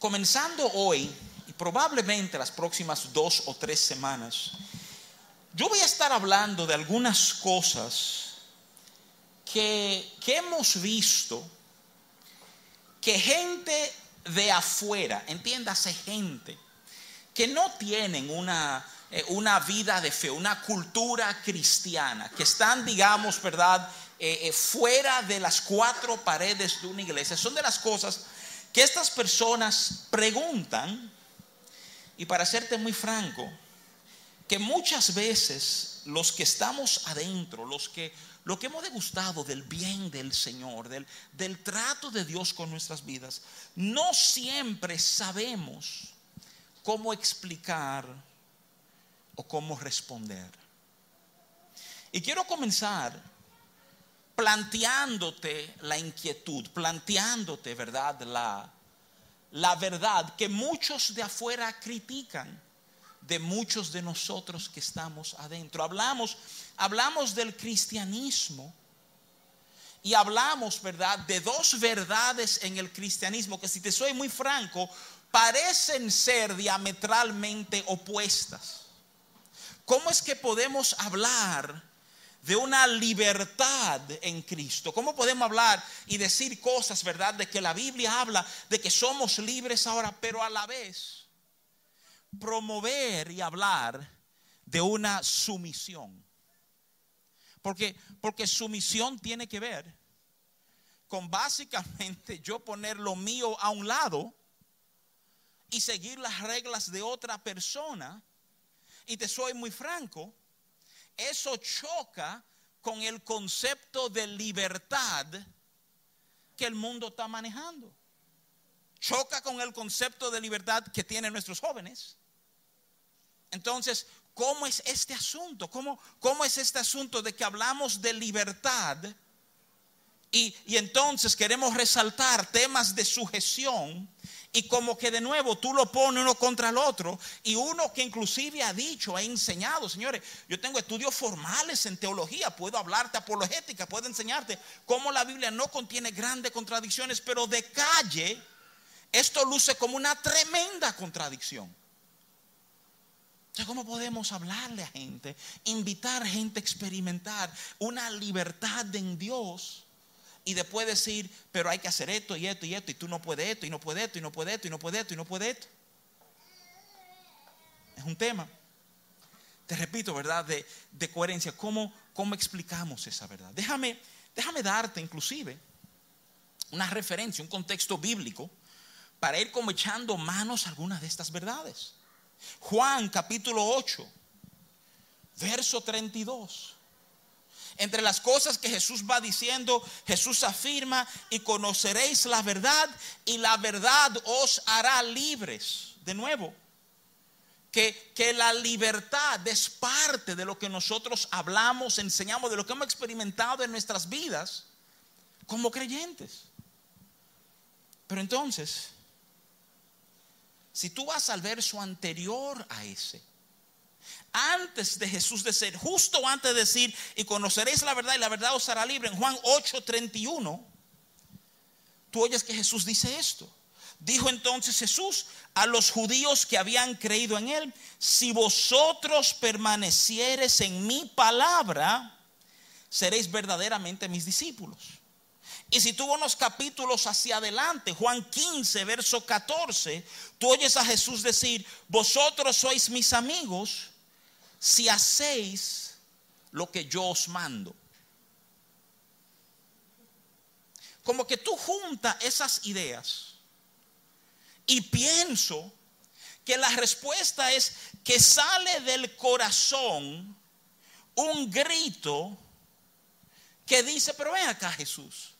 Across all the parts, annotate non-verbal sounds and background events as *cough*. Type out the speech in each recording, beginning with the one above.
comenzando hoy y probablemente las próximas dos o tres semanas, yo voy a estar hablando de algunas cosas que, hemos visto que gente de afuera, entiéndase gente, que no tienen una, eh, una vida de fe, una cultura cristiana, que están, digamos, ¿verdad?, eh, eh, fuera de las cuatro paredes de una iglesia. Son de las cosas que estas personas preguntan, y para serte muy franco, que muchas veces los que estamos adentro, los que lo que hemos degustado del bien del Señor, del, del trato de Dios con nuestras vidas, no siempre sabemos cómo explicar o cómo responder. Y quiero comenzar planteándote la inquietud, planteándote, ¿verdad? La, la verdad que muchos de afuera critican de muchos de nosotros que estamos adentro. Hablamos, hablamos del cristianismo y hablamos, ¿verdad?, de dos verdades en el cristianismo que si te soy muy franco, parecen ser diametralmente opuestas. ¿Cómo es que podemos hablar de una libertad en Cristo? ¿Cómo podemos hablar y decir cosas, verdad, de que la Biblia habla de que somos libres ahora, pero a la vez promover y hablar de una sumisión. Porque, porque sumisión tiene que ver con básicamente yo poner lo mío a un lado y seguir las reglas de otra persona. Y te soy muy franco, eso choca con el concepto de libertad que el mundo está manejando. Choca con el concepto de libertad que tienen nuestros jóvenes entonces, ¿cómo es este asunto? ¿Cómo, cómo es este asunto de que hablamos de libertad? Y, entonces queremos resaltar temas de sujeción y como que de nuevo tú lo pones uno contra el otro y uno que inclusive ha dicho, ha enseñado, señores, yo tengo estudios formales en teología, puedo hablarte apologética, puedo enseñarte cómo la Biblia no contiene grandes contradicciones, pero de calle esto luce como una tremenda contradicción. ¿cómo podemos hablarle a gente, invitar gente a experimentar una libertad en Dios? Y después decir, pero hay que hacer esto y esto y esto, y tú no puedes esto, y no puedes esto, y no puedes esto, y no puedes esto, y no puedes esto. Es un tema, te repito, ¿verdad? De, de coherencia. ¿Cómo, ¿Cómo explicamos esa verdad? Déjame, déjame darte inclusive una referencia, un contexto bíblico, para ir como echando manos a algunas de estas verdades. Juan capítulo 8, verso 32. Entre las cosas que Jesús va diciendo, Jesús afirma, y conoceréis la verdad, y la verdad os hará libres. De nuevo, que, que, la libertad es parte de lo que nosotros hablamos, enseñamos, de lo que hemos experimentado en nuestras vidas como creyentes. Pero entonces, si tú vas al verso anterior a ese, antes de Jesús decir, justo antes de decir, y conoceréis la verdad y la verdad os hará libre, en Juan 8:31, tú oyes que Jesús dice esto. Dijo entonces Jesús a los judíos que habían creído en él, si vosotros permanecieres en mi palabra, seréis verdaderamente mis discípulos. Y si tú unos capítulos hacia adelante, Juan 15, verso 14, tú oyes a Jesús decir, vosotros sois mis amigos si hacéis lo que yo os mando. Como que tú juntas esas ideas y pienso que la respuesta es que sale del corazón un grito que dice, pero ven acá Jesús.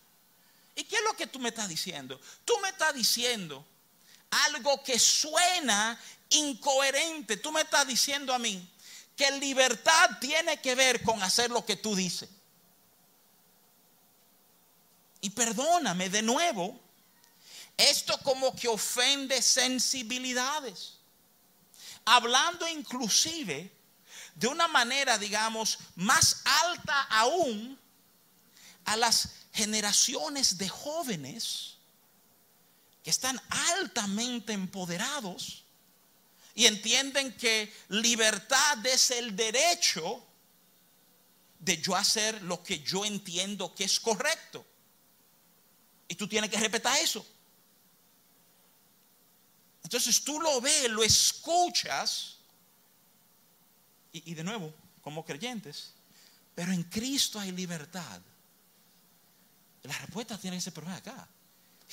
¿Y qué es lo que tú me estás diciendo? Tú me estás diciendo algo que suena incoherente. Tú me estás diciendo a mí que libertad tiene que ver con hacer lo que tú dices. Y perdóname de nuevo, esto como que ofende sensibilidades. Hablando inclusive de una manera, digamos, más alta aún a las generaciones de jóvenes que están altamente empoderados y entienden que libertad es el derecho de yo hacer lo que yo entiendo que es correcto. Y tú tienes que respetar eso. Entonces tú lo ves, lo escuchas. Y, de nuevo, como creyentes, pero en Cristo hay libertad. La respuesta tiene que ser, pero acá.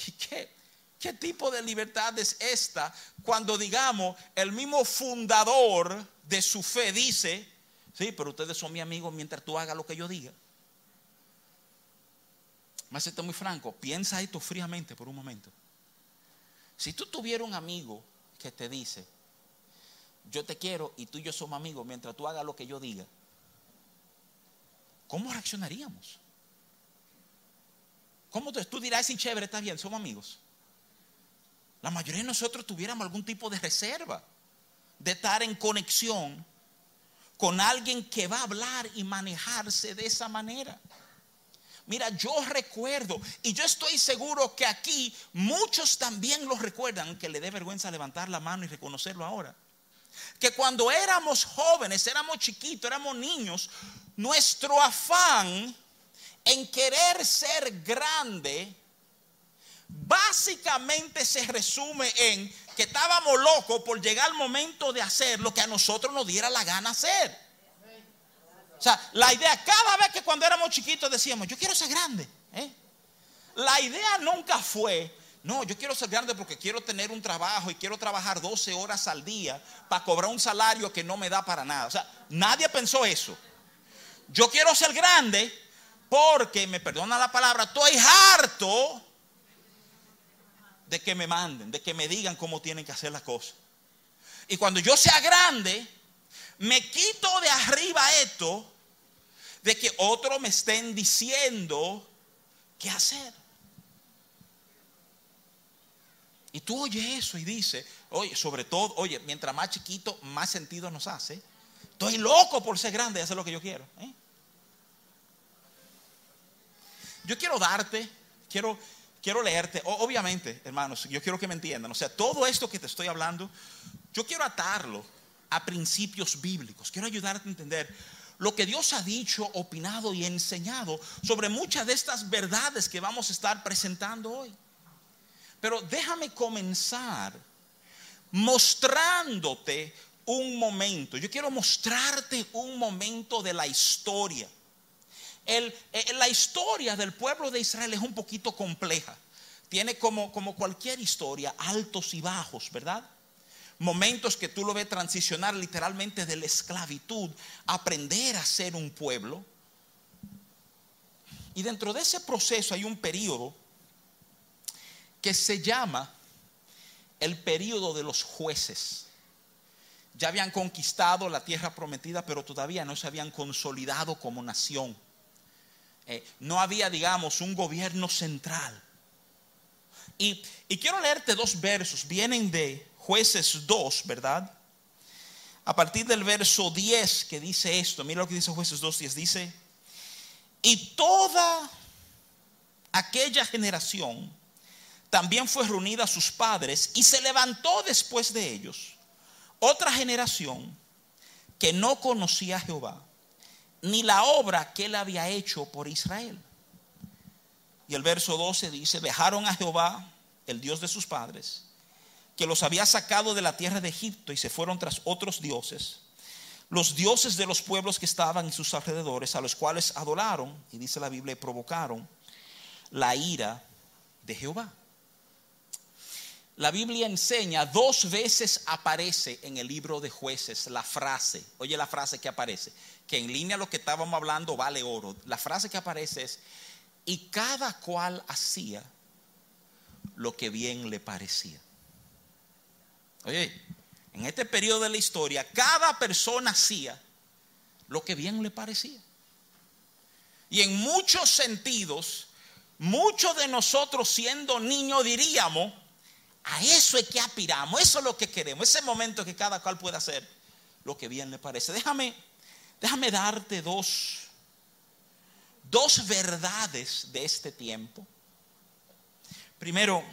¿Y qué, tipo de libertad es esta cuando digamos el mismo fundador de su fe dice, sí, pero ustedes son mi amigo mientras tú hagas lo que yo diga? Más esto muy franco, piensa esto fríamente por un momento. Si tú tuvieras un amigo que te dice, yo te quiero y tú y yo somos amigos mientras tú hagas lo que yo diga, ¿cómo reaccionaríamos? ¿Cómo tú dirás, sin chévere, está bien, somos amigos? La mayoría de nosotros tuviéramos algún tipo de reserva de estar en conexión con alguien que va a hablar y manejarse de esa manera. Mira, yo recuerdo, y yo estoy seguro que aquí muchos también lo recuerdan, que le dé vergüenza levantar la mano y reconocerlo ahora. Que cuando éramos jóvenes, éramos chiquitos, éramos niños, nuestro afán en querer ser grande, básicamente se resume en que estábamos locos por llegar al momento de hacer lo que a nosotros nos diera la gana hacer. O sea, la idea, cada vez que cuando éramos chiquitos decíamos, yo quiero ser grande. ¿eh? La idea nunca fue, no, yo quiero ser grande porque quiero tener un trabajo y quiero trabajar 12 horas al día para cobrar un salario que no me da para nada. O sea, nadie pensó eso. Yo quiero ser grande porque, me perdona la palabra, estoy harto de que me manden, de que me digan cómo tienen que hacer las cosas. Y cuando yo sea grande, me quito de arriba esto de que otros me estén diciendo qué hacer. Y tú oyes eso y dices, oye, sobre todo, oye, mientras más chiquito, más sentido nos hace. Estoy loco por ser grande y hacer lo que yo quiero. ¿eh? Yo quiero darte, quiero, quiero leerte, obviamente, hermanos, yo quiero que me entiendan. O sea, todo esto que te estoy hablando, yo quiero atarlo a principios bíblicos. Quiero ayudarte a entender lo que Dios ha dicho, opinado y enseñado sobre muchas de estas verdades que vamos a estar presentando hoy. Pero déjame comenzar mostrándote un momento. Yo quiero mostrarte un momento de la historia. Eh, la historia del pueblo de Israel es un poquito compleja. Tiene como, como cualquier historia altos y bajos, ¿verdad? momentos que tú lo ves transicionar literalmente de la esclavitud, aprender a ser un pueblo. Y dentro de ese proceso hay un periodo que se llama el periodo de los jueces. Ya habían conquistado la tierra prometida, pero todavía no se habían consolidado como nación. Eh, no había, digamos, un gobierno central. Y, y quiero leerte dos versos, vienen de jueces 2, ¿verdad? A partir del verso 10 que dice esto, mira lo que dice jueces 2, 10, dice, y toda aquella generación también fue reunida a sus padres y se levantó después de ellos otra generación que no conocía a Jehová, ni la obra que él había hecho por Israel. Y el verso 12 dice, dejaron a Jehová, el Dios de sus padres, que los había sacado de la tierra de Egipto y se fueron tras otros dioses, los dioses de los pueblos que estaban en sus alrededores, a los cuales adoraron, y dice la Biblia, provocaron la ira de Jehová. La Biblia enseña, dos veces aparece en el libro de jueces la frase, oye la frase que aparece, que en línea lo que estábamos hablando vale oro. La frase que aparece es, y cada cual hacía lo que bien le parecía. Oye, en este periodo de la historia, cada persona hacía lo que bien le parecía. Y en muchos sentidos, muchos de nosotros siendo niños diríamos, a eso es que aspiramos, eso es lo que queremos, ese momento que cada cual puede hacer lo que bien le parece. Déjame, déjame darte dos, dos verdades de este tiempo. Primero,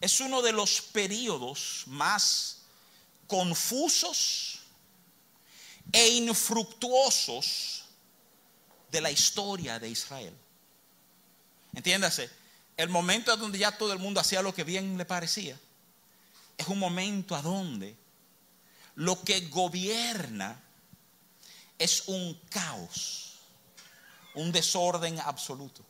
es uno de los periodos más confusos e infructuosos de la historia de Israel. Entiéndase, el momento donde ya todo el mundo hacía lo que bien le parecía, es un momento a donde lo que gobierna es un caos, un desorden absoluto.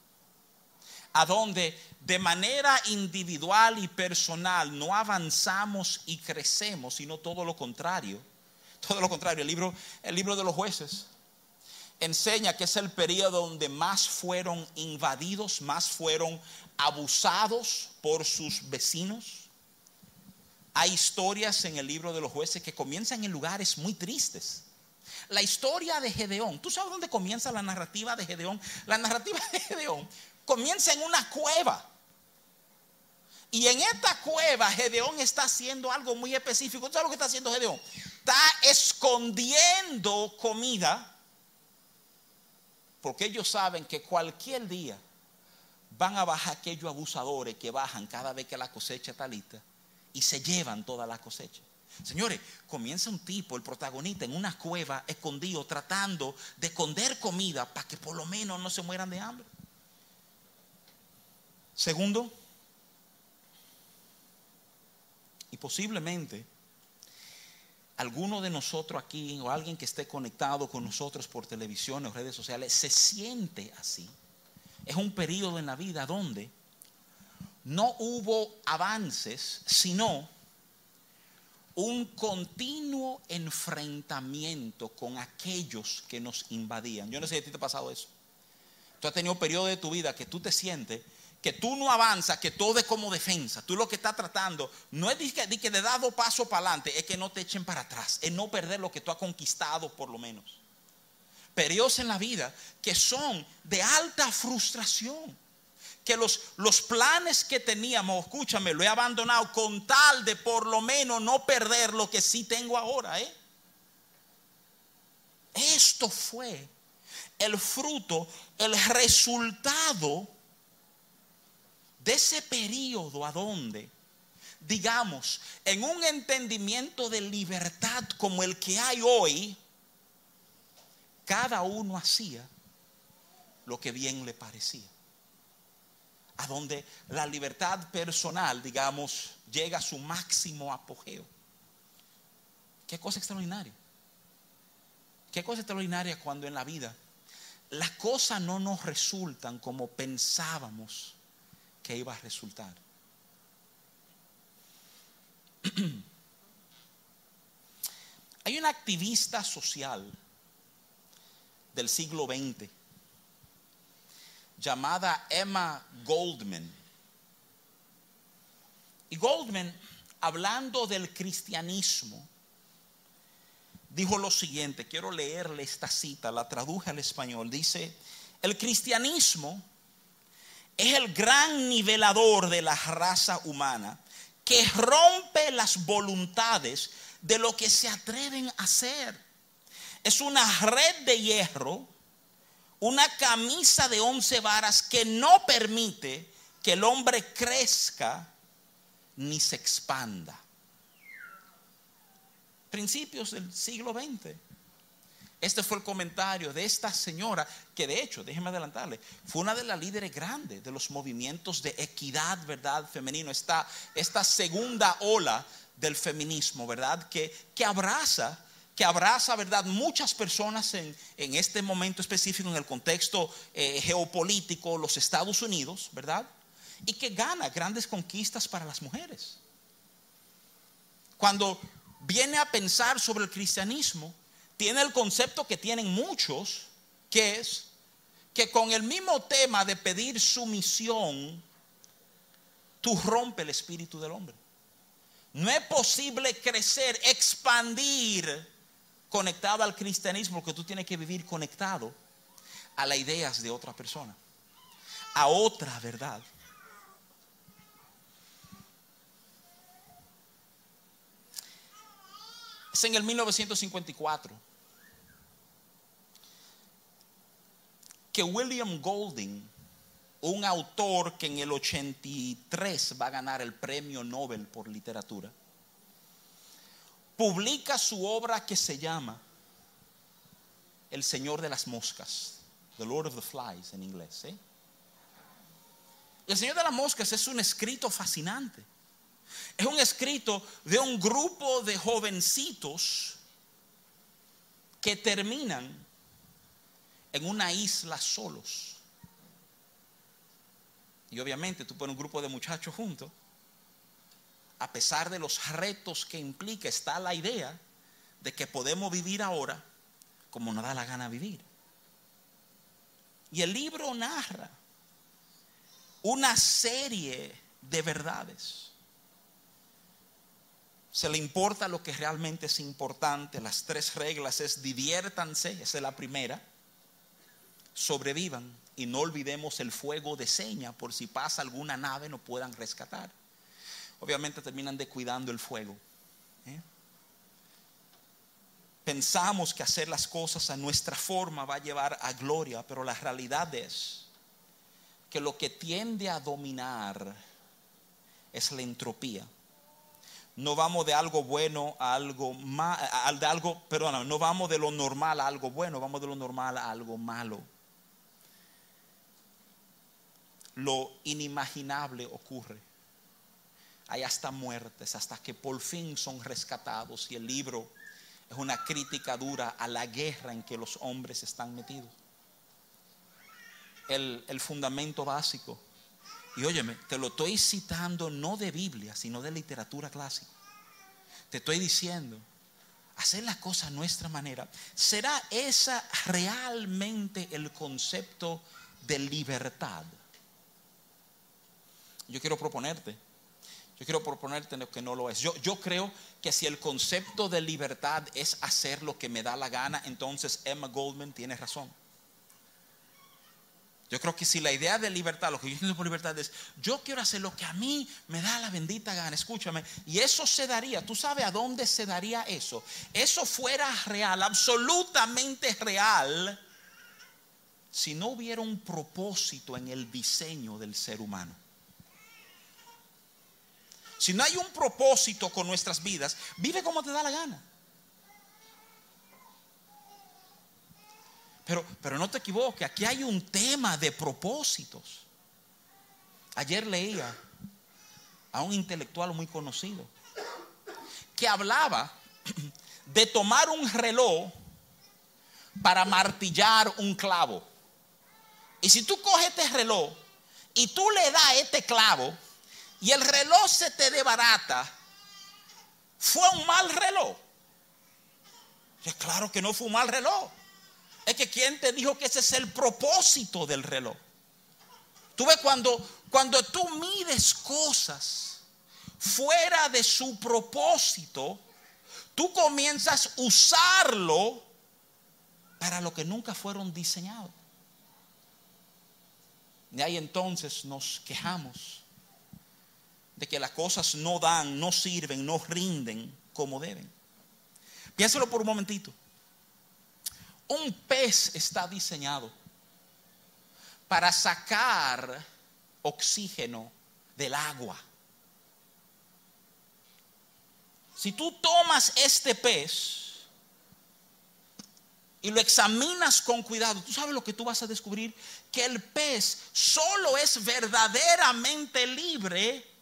A donde de manera individual y personal no avanzamos y crecemos, sino todo lo contrario. Todo lo contrario, el libro, el libro de los jueces enseña que es el periodo donde más fueron invadidos, más fueron abusados por sus vecinos hay historias en el libro de los jueces que comienzan en lugares muy tristes. La historia de Gedeón, ¿tú sabes dónde comienza la narrativa de Gedeón? La narrativa de Gedeón comienza en una cueva. Y en esta cueva Gedeón está haciendo algo muy específico. ¿Tú sabes lo que está haciendo Gedeón? Está escondiendo comida porque ellos saben que cualquier día van a bajar aquellos abusadores que bajan cada vez que la cosecha está lista y se llevan toda la cosecha. Señores, comienza un tipo, el protagonista, en una cueva escondido, tratando de esconder comida para que por lo menos no se mueran de hambre. Segundo, y posiblemente alguno de nosotros aquí o alguien que esté conectado con nosotros por televisión o redes sociales se siente así. Es un periodo en la vida donde no hubo avances, sino un continuo enfrentamiento con aquellos que nos invadían. Yo no sé si a ti te ha pasado eso. Tú has tenido un periodo de tu vida que tú te sientes que tú no avanzas, que todo es como defensa. Tú lo que estás tratando no es de que, de que de dado paso para adelante, es que no te echen para atrás, es no perder lo que tú has conquistado por lo menos. Periodos en la vida que son de alta frustración que los, los planes que teníamos, escúchame, lo he abandonado con tal de por lo menos no perder lo que sí tengo ahora. ¿eh? Esto fue el fruto, el resultado de ese periodo a donde, digamos, en un entendimiento de libertad como el que hay hoy, cada uno hacía lo que bien le parecía a donde la libertad personal, digamos, llega a su máximo apogeo. Qué cosa extraordinaria. Qué cosa extraordinaria cuando en la vida las cosas no nos resultan como pensábamos que iba a resultar. *clears throat* Hay una activista social del siglo XX llamada Emma Goldman. Y Goldman, hablando del cristianismo, dijo lo siguiente, quiero leerle esta cita, la traduje al español, dice, el cristianismo es el gran nivelador de la raza humana que rompe las voluntades de lo que se atreven a hacer. Es una red de hierro una camisa de once varas que no permite que el hombre crezca ni se expanda. Principios del siglo XX. Este fue el comentario de esta señora, que de hecho, déjeme adelantarle, fue una de las líderes grandes de los movimientos de equidad, ¿verdad? Femenino, esta, esta segunda ola del feminismo, ¿verdad? Que, que abraza que abraza, ¿verdad?, muchas personas en, este momento específico, en el contexto eh, geopolítico, los Estados Unidos, ¿verdad? Y que gana grandes conquistas para las mujeres. Cuando viene a pensar sobre el cristianismo, tiene el concepto que tienen muchos, que es que con el mismo tema de pedir sumisión, tú rompes el espíritu del hombre. No es posible crecer, expandir conectado al cristianismo, porque tú tienes que vivir conectado a las ideas de otra persona, a otra verdad. Es en el 1954 que William Golding un autor que en el 83 va a ganar el premio Nobel por literatura, publica su obra que se llama El Señor de las Moscas, The Lord of the Flies en inglés. ¿eh? El Señor de las Moscas es un escrito fascinante. Es un escrito de un grupo de jovencitos que terminan en una isla solos. Y obviamente tú pones un grupo de muchachos juntos, a pesar de los retos que implica, está la idea de que podemos vivir ahora como nos da la gana vivir. Y el libro narra una serie de verdades. Se le importa lo que realmente es importante. Las tres reglas es diviértanse, esa es la primera. Sobrevivan y no olvidemos el fuego de seña por si pasa alguna nave no puedan rescatar. Obviamente terminan descuidando el fuego. ¿eh? Pensamos que hacer las cosas a nuestra forma va a llevar a gloria, pero la realidad es que lo que tiende a dominar es la entropía. No vamos de algo bueno a algo malo, de algo, perdona, no vamos de lo normal a algo bueno, vamos de lo normal a algo malo. Lo inimaginable ocurre. Hay hasta muertes, hasta que por fin son rescatados y el libro es una crítica dura a la guerra en que los hombres están metidos. El, el fundamento básico. Y óyeme, te lo estoy citando no de Biblia, sino de literatura clásica. Te estoy diciendo, hacer las cosas a nuestra manera. ¿Será esa realmente el concepto de libertad? Yo quiero proponerte yo quiero proponerte lo que no lo es. Yo, yo creo que si el concepto de libertad es hacer lo que me da la gana, entonces Emma Goldman tiene razón. Yo creo que si la idea de libertad, lo que yo entiendo por libertad es, yo quiero hacer lo que a mí me da la bendita gana, escúchame, y eso se daría, tú sabes a dónde se daría eso. Eso fuera real, absolutamente real, si no hubiera un propósito en el diseño del ser humano. Si no hay un propósito con nuestras vidas, vive como te da la gana. Pero, pero no te equivoques, aquí hay un tema de propósitos. Ayer leía a un intelectual muy conocido que hablaba *clears throat* de tomar un reloj para martillar un clavo. Y si tú coges este reloj y tú le das este clavo, y el reloj se te debarata, fue un mal reloj. Es claro que no fue un mal reloj. Es que quien te dijo que ese es el propósito del reloj. Tú ves cuando, cuando tú mides cosas fuera de su propósito, tú comienzas a usarlo para lo que nunca fueron diseñados. Y ahí entonces nos quejamos de que las cosas no dan, no sirven, no rinden como deben. Piénselo por un momentito. Un pez está diseñado para sacar oxígeno del agua. Si tú tomas este pez y lo examinas con cuidado, tú sabes lo que tú vas a descubrir, que el pez solo es verdaderamente libre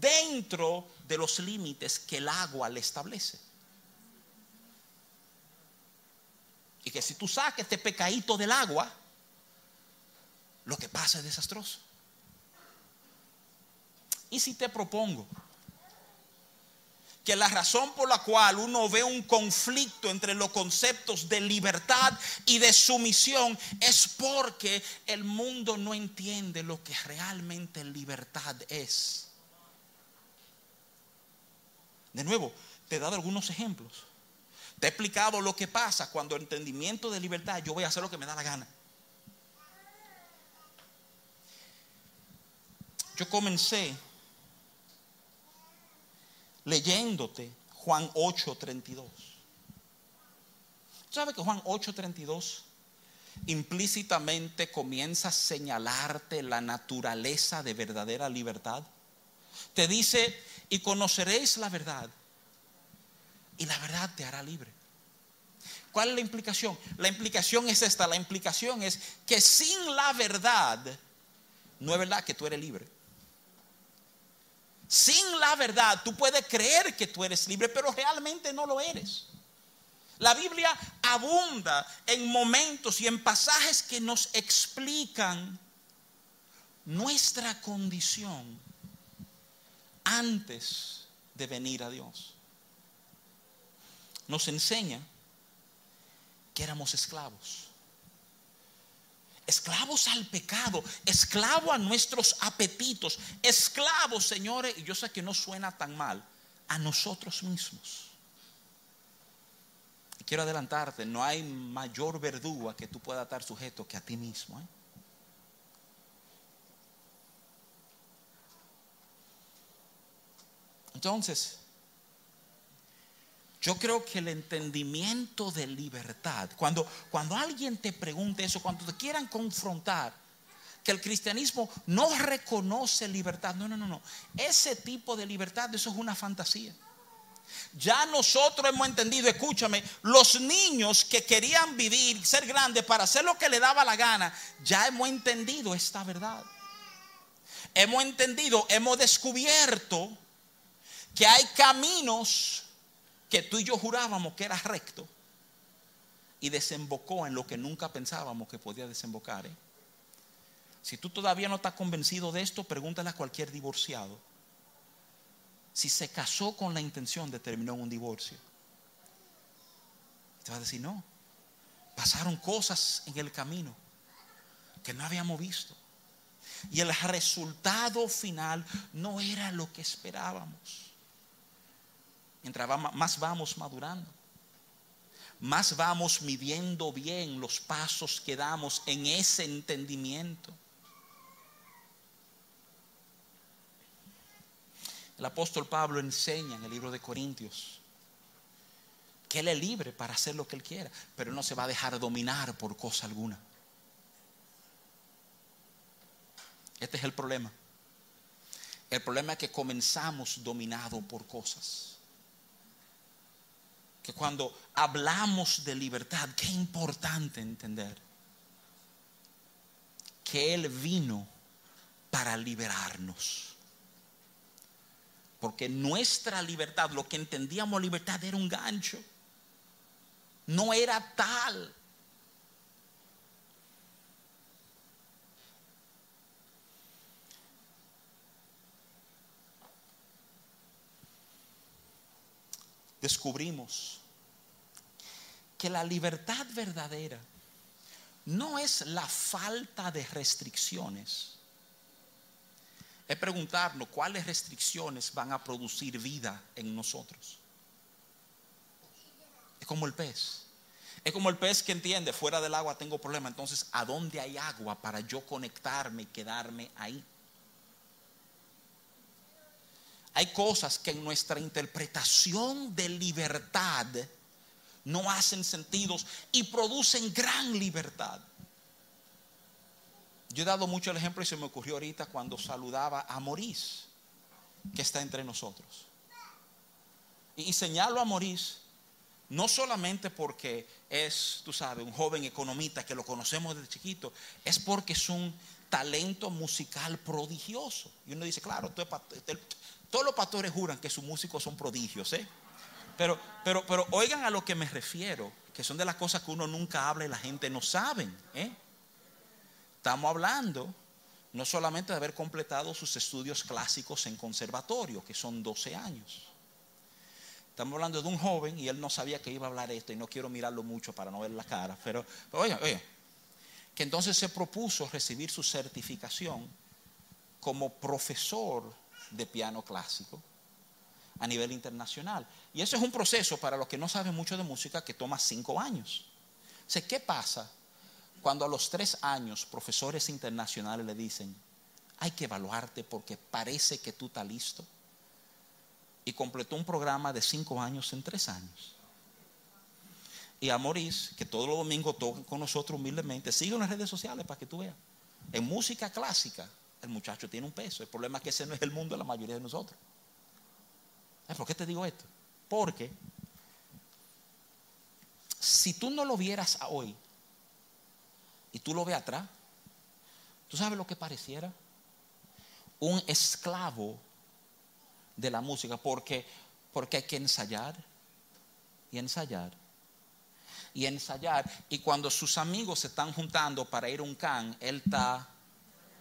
dentro de los límites que el agua le establece. Y que si tú sacas este pecadito del agua, lo que pasa es desastroso. Y si te propongo que la razón por la cual uno ve un conflicto entre los conceptos de libertad y de sumisión es porque el mundo no entiende lo que realmente libertad es. De nuevo, te he dado algunos ejemplos. Te he explicado lo que pasa cuando el entendimiento de libertad, yo voy a hacer lo que me da la gana. Yo comencé leyéndote Juan 8:32. ¿Sabes que Juan 8:32 implícitamente comienza a señalarte la naturaleza de verdadera libertad. Te dice, y conoceréis la verdad, y la verdad te hará libre. ¿Cuál es la implicación? La implicación es esta, la implicación es que sin la verdad, no es verdad que tú eres libre. Sin la verdad, tú puedes creer que tú eres libre, pero realmente no lo eres. La Biblia abunda en momentos y en pasajes que nos explican nuestra condición antes de venir a Dios. Nos enseña que éramos esclavos. Esclavos al pecado, esclavos a nuestros apetitos, esclavos, señores, y yo sé que no suena tan mal, a nosotros mismos. quiero adelantarte, no hay mayor verdugo a que tú puedas estar sujeto que a ti mismo. ¿eh? Entonces, yo creo que el entendimiento de libertad, cuando, cuando alguien te pregunte eso, cuando te quieran confrontar, que el cristianismo no reconoce libertad, no, no, no, no. Ese tipo de libertad, eso es una fantasía. Ya nosotros hemos entendido, escúchame, los niños que querían vivir, ser grandes para hacer lo que le daba la gana, ya hemos entendido esta verdad. Hemos entendido, hemos descubierto que hay caminos que tú y yo jurábamos que era recto y desembocó en lo que nunca pensábamos que podía desembocar. ¿eh? Si tú todavía no estás convencido de esto, pregúntale a cualquier divorciado. Si se casó con la intención de terminar un divorcio. Te va a decir, no. Pasaron cosas en el camino que no habíamos visto. Y el resultado final no era lo que esperábamos mientras más vamos madurando, más vamos midiendo bien los pasos que damos en ese entendimiento. El apóstol Pablo enseña en el libro de Corintios que él es libre para hacer lo que él quiera, pero no se va a dejar dominar por cosa alguna. Este es el problema. El problema es que comenzamos dominado por cosas que cuando hablamos de libertad, qué importante entender que Él vino para liberarnos. Porque nuestra libertad, lo que entendíamos libertad era un gancho. No era tal. Descubrimos que la libertad verdadera no es la falta de restricciones. Es preguntarnos cuáles restricciones van a producir vida en nosotros. Es como el pez. Es como el pez que entiende, fuera del agua tengo problema, entonces ¿a dónde hay agua para yo conectarme y quedarme ahí? Hay cosas que en nuestra interpretación de libertad no hacen sentidos y producen gran libertad. Yo he dado mucho el ejemplo y se me ocurrió ahorita cuando saludaba a Morís, que está entre nosotros. Y, señalo a Morís no solamente porque es, tú sabes, un joven economista que lo conocemos desde chiquito, es porque es un talento musical prodigioso. Y uno dice, claro, todos los pastores juran que sus músicos son prodigios, ¿eh? Pero, pero, pero oigan a lo que me refiero, que son de las cosas que uno nunca habla y la gente no sabe. ¿eh? Estamos hablando no solamente de haber completado sus estudios clásicos en conservatorio, que son 12 años. Estamos hablando de un joven y él no sabía que iba a hablar esto y no quiero mirarlo mucho para no ver la cara, pero, pero oiga, oiga, que entonces se propuso recibir su certificación como profesor de piano clásico a nivel internacional. Y eso es un proceso para los que no saben mucho de música que toma cinco años. O ¿qué pasa cuando a los tres años profesores internacionales le dicen, hay que evaluarte porque parece que tú estás listo? Y completó un programa de cinco años en tres años. y a Maurice, que todos los domingos tocan con nosotros humildemente. Sigue en las redes sociales para que tú veas. En música clásica, el muchacho tiene un peso. El problema es que ese no es el mundo de la mayoría de nosotros. ¿Por qué te digo esto? Porque si tú no lo vieras hoy y tú lo ves atrás, ¿tú sabes lo que pareciera? Un esclavo de la música, porque, porque hay que ensayar y ensayar y ensayar. Y cuando sus amigos se están juntando para ir a un can, él está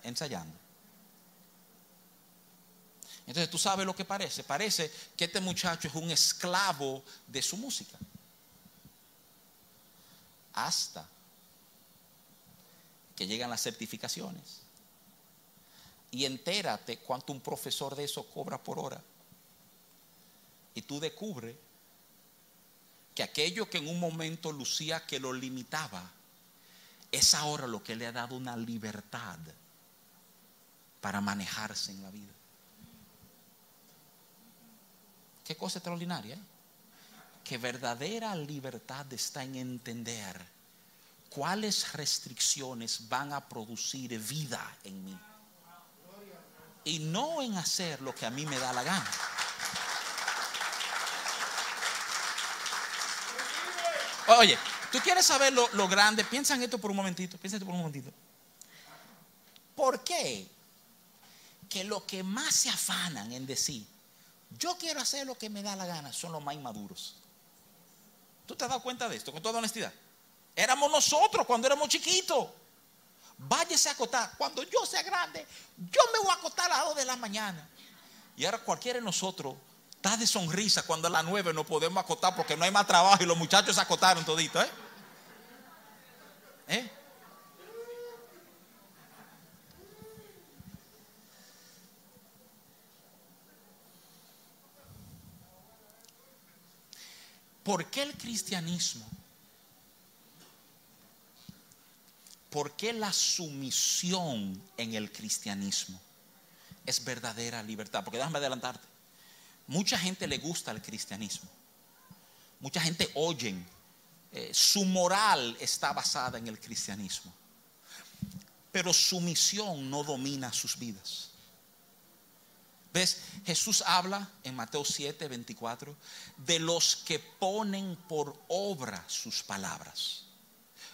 ensayando. Entonces tú sabes lo que parece. Parece que este muchacho es un esclavo de su música. Hasta que llegan las certificaciones. Y entérate cuánto un profesor de eso cobra por hora. Y tú descubres que aquello que en un momento lucía que lo limitaba, es ahora lo que le ha dado una libertad para manejarse en la vida. Qué cosa extraordinaria. Que verdadera libertad está en entender cuáles restricciones van a producir vida en mí. Y no en hacer lo que a mí me da la gana. Oye, tú quieres saber lo, grande, piensa en esto por un momentito, piensa en esto por un momentito. ¿Por qué? Que lo que más se afanan en decir, yo quiero hacer lo que me da la gana, son los más inmaduros. ¿Tú te has dado cuenta de esto con toda honestidad? Éramos nosotros cuando éramos chiquitos. Váyase a acotar. Cuando yo sea grande, yo me voy a acotar a las 2 de la mañana. Y ahora cualquiera de nosotros está de sonrisa cuando a las nueve no podemos acotar porque no hay más trabajo y los muchachos se acotaron todito, ¿eh? ¿Eh? ¿Por qué el cristianismo? ¿Por qué la sumisión en el cristianismo es verdadera libertad? Porque déjame adelantarte. Mucha gente le gusta el cristianismo. Mucha gente oyen. Eh, su moral está basada en el cristianismo. Pero su misión no domina sus vidas. ¿Ves? Jesús habla en Mateo 7, 24 de los que ponen por obra sus palabras.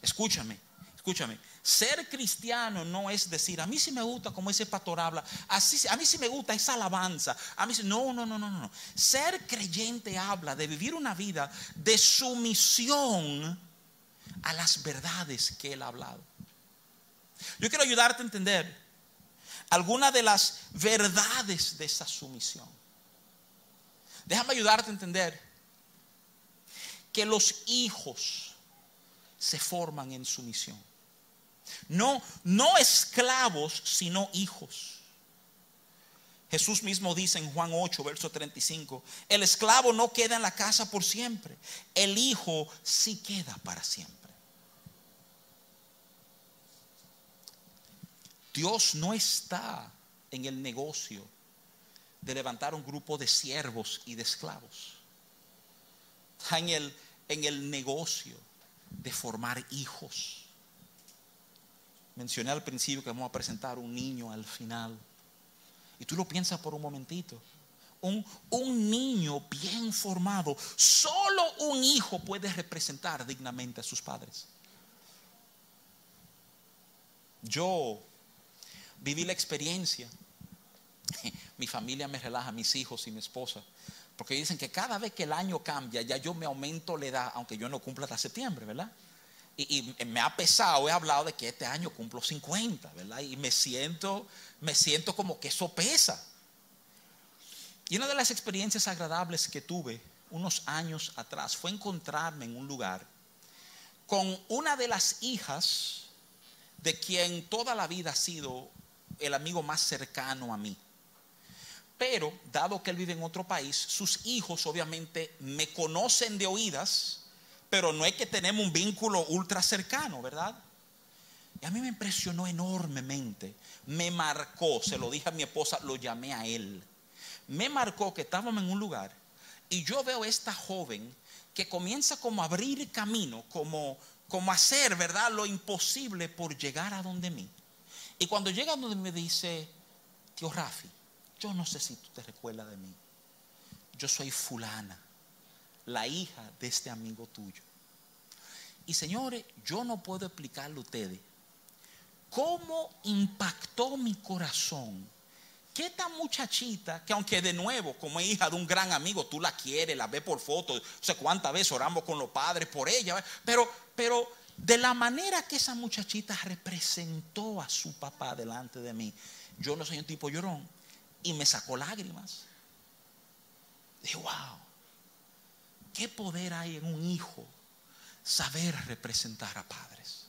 Escúchame, escúchame. Ser cristiano no es decir, a mí sí me gusta como ese pastor habla, así, a mí sí me gusta esa alabanza. A mí no, no, no, no, no. Ser creyente habla de vivir una vida de sumisión a las verdades que él ha hablado. Yo quiero ayudarte a entender algunas de las verdades de esa sumisión. Déjame ayudarte a entender que los hijos se forman en sumisión. No, no esclavos, sino hijos. Jesús mismo dice en Juan 8, verso 35, el esclavo no queda en la casa por siempre, el hijo sí queda para siempre. Dios no está en el negocio de levantar un grupo de siervos y de esclavos. Está en el, en el negocio de formar hijos Mencioné al principio que vamos a presentar un niño al final. Y tú lo piensas por un momentito. Un, un, niño bien formado, solo un hijo puede representar dignamente a sus padres. Yo viví la experiencia. *laughs* Mi familia me relaja, mis hijos y mi esposa. Porque dicen que cada vez que el año cambia, ya yo me aumento la edad, aunque yo no cumpla hasta septiembre, ¿verdad? y, me ha pesado, he hablado de que este año cumplo 50, ¿verdad? Y me siento, me siento como que eso pesa. Y una de las experiencias agradables que tuve unos años atrás fue encontrarme en un lugar con una de las hijas de quien toda la vida ha sido el amigo más cercano a mí. Pero, dado que él vive en otro país, sus hijos obviamente me conocen de oídas pero no es que tenemos un vínculo ultra cercano, ¿verdad? Y a mí me impresionó enormemente, me marcó, se lo dije a mi esposa, lo llamé a él. Me marcó que estábamos en un lugar Y yo veo esta joven que comienza como a abrir camino, como, como a hacer, ¿verdad? Lo imposible por llegar a donde mí. Y cuando llega donde me dice, tío Rafi, yo no sé si tú te recuerdas de mí. Yo soy fulana, la hija de este amigo tuyo. Y señores, yo no puedo explicarle a ustedes cómo impactó mi corazón que esta muchachita, que aunque de nuevo, como hija de un gran amigo, tú la quieres, la ves por fotos, no sé cuántas veces oramos con los padres por ella, pero, pero de la manera que esa muchachita representó a su papá delante de mí, yo no soy un tipo llorón, y me sacó lágrimas. Dije, wow, qué poder hay en un hijo saber representar a padres.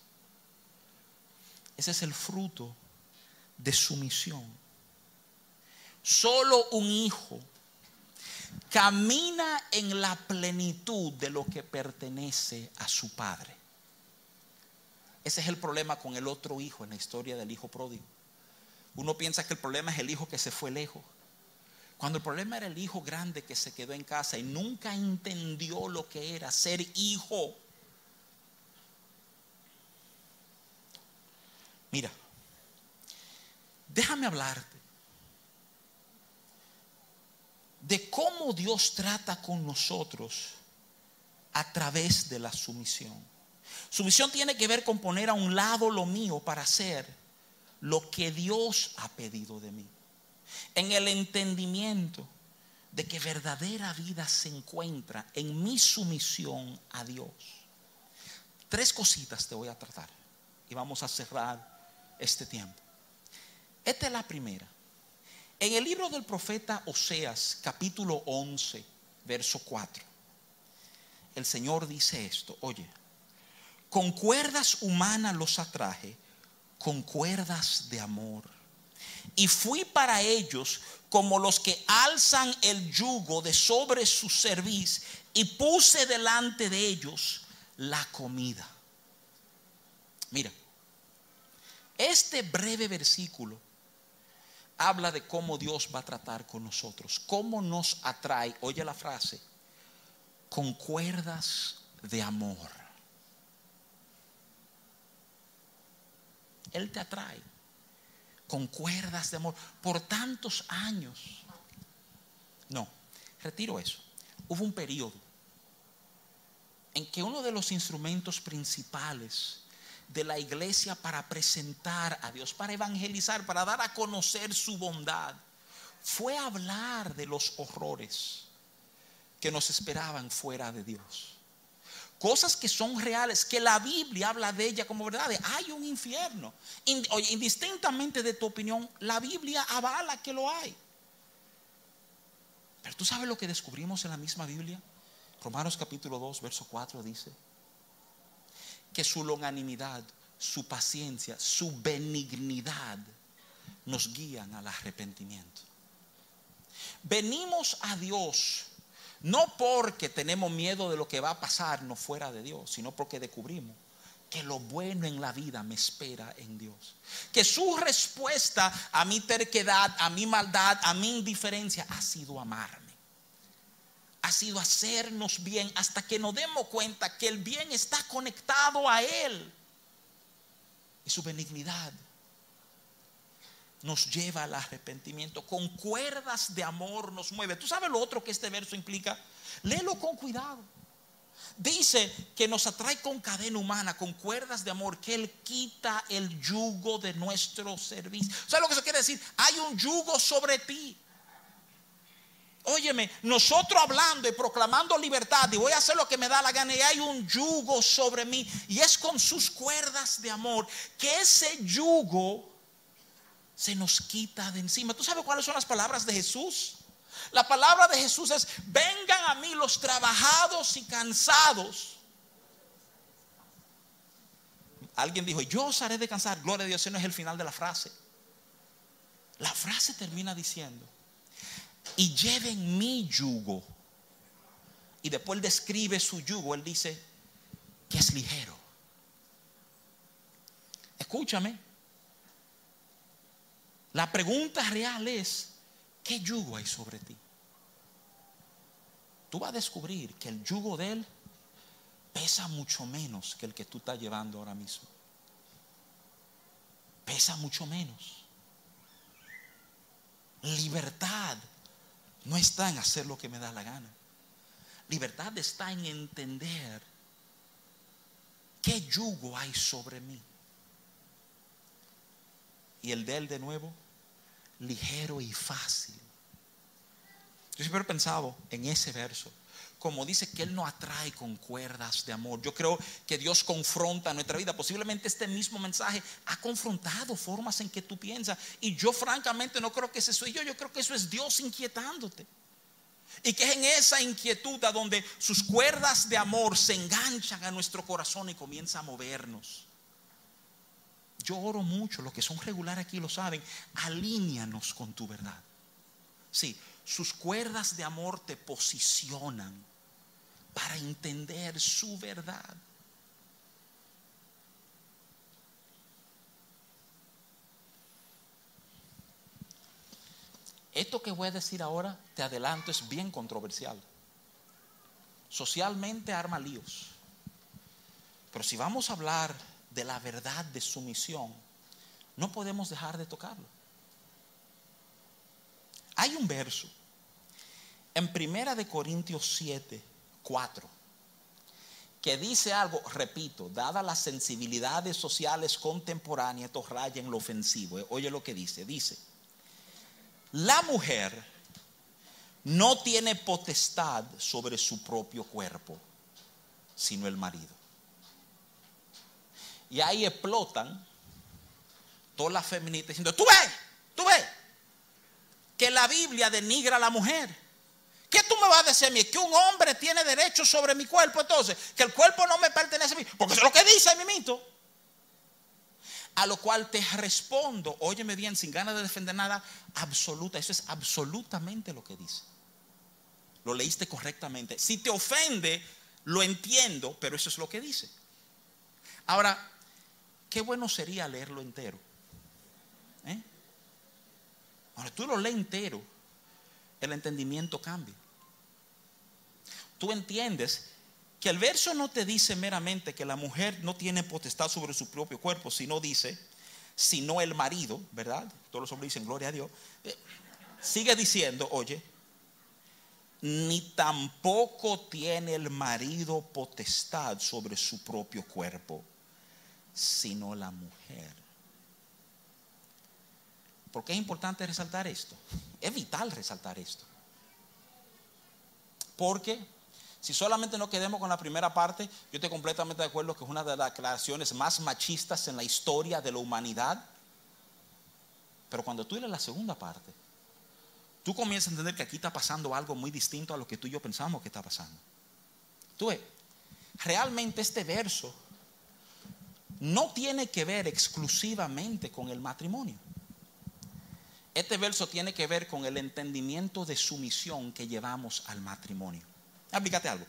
Ese es el fruto de su misión. Solo un hijo camina en la plenitud de lo que pertenece a su padre. Ese es el problema con el otro hijo en la historia del hijo pródigo. Uno piensa que el problema es el hijo que se fue lejos. Cuando el problema era el hijo grande que se quedó en casa y nunca entendió lo que era ser hijo. Mira, déjame hablarte de cómo Dios trata con nosotros a través de la sumisión. Sumisión tiene que ver con poner a un lado lo mío para hacer lo que Dios ha pedido de mí. En el entendimiento de que verdadera vida se encuentra en mi sumisión a Dios. Tres cositas te voy a tratar y vamos a cerrar este tiempo. Esta es la primera. En el libro del profeta Oseas, capítulo 11, verso 4, el Señor dice esto, oye, con cuerdas humanas los atraje, con cuerdas de amor. Y fui para ellos como los que alzan el yugo de sobre su cerviz y puse delante de ellos la comida. Mira, este breve versículo habla de cómo Dios va a tratar con nosotros, cómo nos atrae, oye la frase, con cuerdas de amor. Él te atrae con cuerdas de amor por tantos años. No, retiro eso. Hubo un periodo en que uno de los instrumentos principales de la iglesia para presentar a Dios, para evangelizar, para dar a conocer su bondad, fue hablar de los horrores que nos esperaban fuera de Dios. Cosas que son reales, que la Biblia habla de ella como verdad. Hay un infierno. Indistintamente de tu opinión, la Biblia avala que lo hay. Pero tú sabes lo que descubrimos en la misma Biblia. Romanos capítulo 2, verso 4 dice, que su longanimidad, su paciencia, su benignidad nos guían al arrepentimiento. Venimos a Dios no porque tenemos miedo de lo que va a pasar no fuera de Dios, sino porque descubrimos que lo bueno en la vida me espera en Dios. Que su respuesta a mi terquedad, a mi maldad, a mi indiferencia ha sido amarme ha sido hacernos bien hasta que nos demos cuenta que el bien está conectado a Él. Y su benignidad nos lleva al arrepentimiento. Con cuerdas de amor nos mueve. ¿Tú sabes lo otro que este verso implica? Léelo con cuidado. Dice que nos atrae con cadena humana, con cuerdas de amor, que Él quita el yugo de nuestro servicio. ¿Sabes lo que eso quiere decir? Hay un yugo sobre ti. Óyeme, nosotros hablando y proclamando libertad y voy a hacer lo que me da la gana y hay un yugo sobre mí y es con sus cuerdas de amor que ese yugo se nos quita de encima. ¿Tú sabes cuáles son las palabras de Jesús? La palabra de Jesús es, vengan a mí los trabajados y cansados. Alguien dijo, yo os haré descansar. Gloria a Dios, ese no es el final de la frase. La frase termina diciendo, y lleven mi yugo. Y después describe su yugo, él dice que es ligero. Escúchame. La pregunta real es, ¿qué yugo hay sobre ti? tú vas a descubrir que el yugo de Él pesa mucho menos que el que tú estás llevando ahora mismo. Pesa mucho menos. Libertad no está en hacer lo que me da la gana. Libertad está en entender qué yugo hay sobre mí. Y el de él de nuevo, ligero y fácil. Yo siempre he pensado en ese verso como dice que Él no atrae con cuerdas de amor. Yo creo que Dios confronta nuestra vida. Posiblemente este mismo mensaje ha confrontado formas en que tú piensas. Y yo francamente no creo que ese soy yo. Yo creo que eso es Dios inquietándote. Y que es en esa inquietud a donde sus cuerdas de amor se enganchan a nuestro corazón y comienza a movernos. Yo oro mucho, los que son regulares aquí lo saben, alíñanos con tu verdad. Sí, sus cuerdas de amor te posicionan para entender su verdad. Esto que voy a decir ahora, te adelanto, es bien controversial. Socialmente arma líos. Pero si vamos a hablar de la verdad de sumisión, no podemos dejar de tocarlo. Hay un verso en Primera de Corintios 7 4, que dice algo, repito, dada las sensibilidades sociales contemporáneas, esto raya en lo ofensivo. Eh, oye lo que dice, dice, la mujer no tiene potestad sobre su propio cuerpo, sino el marido. Y ahí explotan todas las feministas diciendo, tú ves, tú ves, que la Biblia denigra a la mujer. ¿Qué tú me vas a decir a mí? Que un hombre tiene derecho sobre mi cuerpo, entonces, que el cuerpo no me pertenece a mí, porque eso es lo que dice mi mito. A lo cual te respondo, óyeme bien, sin ganas de defender nada, absoluta, eso es absolutamente lo que dice. Lo leíste correctamente. Si te ofende, lo entiendo, pero eso es lo que dice. Ahora, qué bueno sería leerlo entero. ¿Eh? Ahora, tú lo lees entero, el entendimiento cambia tú entiendes que el verso no te dice meramente que la mujer no tiene potestad sobre su propio cuerpo, sino dice, sino el marido, ¿verdad? Todos los hombres dicen, gloria a Dios. Eh, sigue diciendo, oye, ni tampoco tiene el marido potestad sobre su propio cuerpo, sino la mujer. ¿Por qué es importante resaltar esto? Es vital resaltar esto. Porque si solamente no quedemos con la primera parte, yo estoy completamente de acuerdo que es una de las declaraciones más machistas en la historia de la humanidad. Pero cuando tú lees la segunda parte, tú comienzas a entender que aquí está pasando algo muy distinto a lo que tú y yo pensamos que está pasando. Tú ves, realmente este verso no tiene que ver exclusivamente con el matrimonio. Este verso tiene que ver con el entendimiento de sumisión que llevamos al matrimonio. Explícate algo.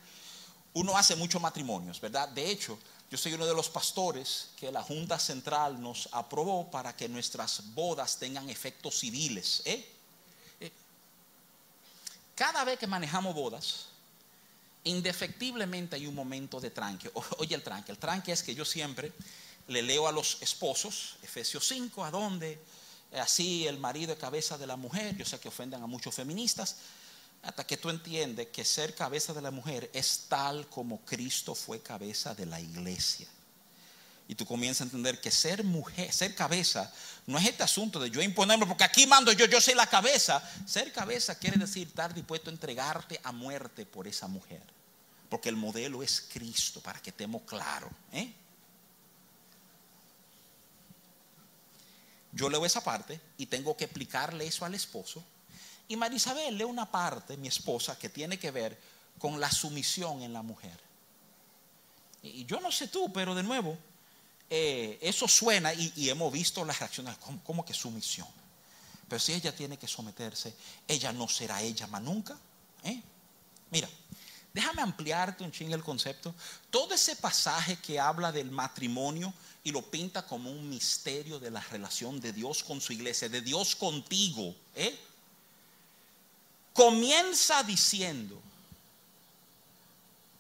Uno hace muchos matrimonios, ¿verdad? De hecho, yo soy uno de los pastores que la Junta Central nos aprobó para que nuestras bodas tengan efectos civiles. ¿eh? Eh, cada vez que manejamos bodas, indefectiblemente hay un momento de tranque. Oye, el tranque. El tranque es que yo siempre le leo a los esposos, Efesios 5, a dónde así el marido es cabeza de la mujer. Yo sé que ofenden a muchos feministas hasta que tú entiendes que ser cabeza de la mujer es tal como Cristo fue cabeza de la iglesia. Y tú comienzas a entender que ser mujer, ser cabeza, no es este asunto de yo imponerme, porque aquí mando yo, yo soy la cabeza. Ser cabeza quiere decir estar dispuesto a entregarte a muerte por esa mujer. Porque el modelo es Cristo, para que estemos claros. ¿eh? Yo leo esa parte y tengo que explicarle eso al esposo y Marisabel lee una parte, mi esposa, que tiene que ver con la sumisión en la mujer. Y yo no sé tú, pero de nuevo, eh, eso suena y, hemos visto las reacciones, como, que sumisión. Pero si ella tiene que someterse, ella no será ella más nunca. ¿eh? Mira, déjame ampliarte un ching el concepto. Todo ese pasaje que habla del matrimonio y lo pinta como un misterio de la relación de Dios con su iglesia, de Dios contigo, ¿eh? comienza diciendo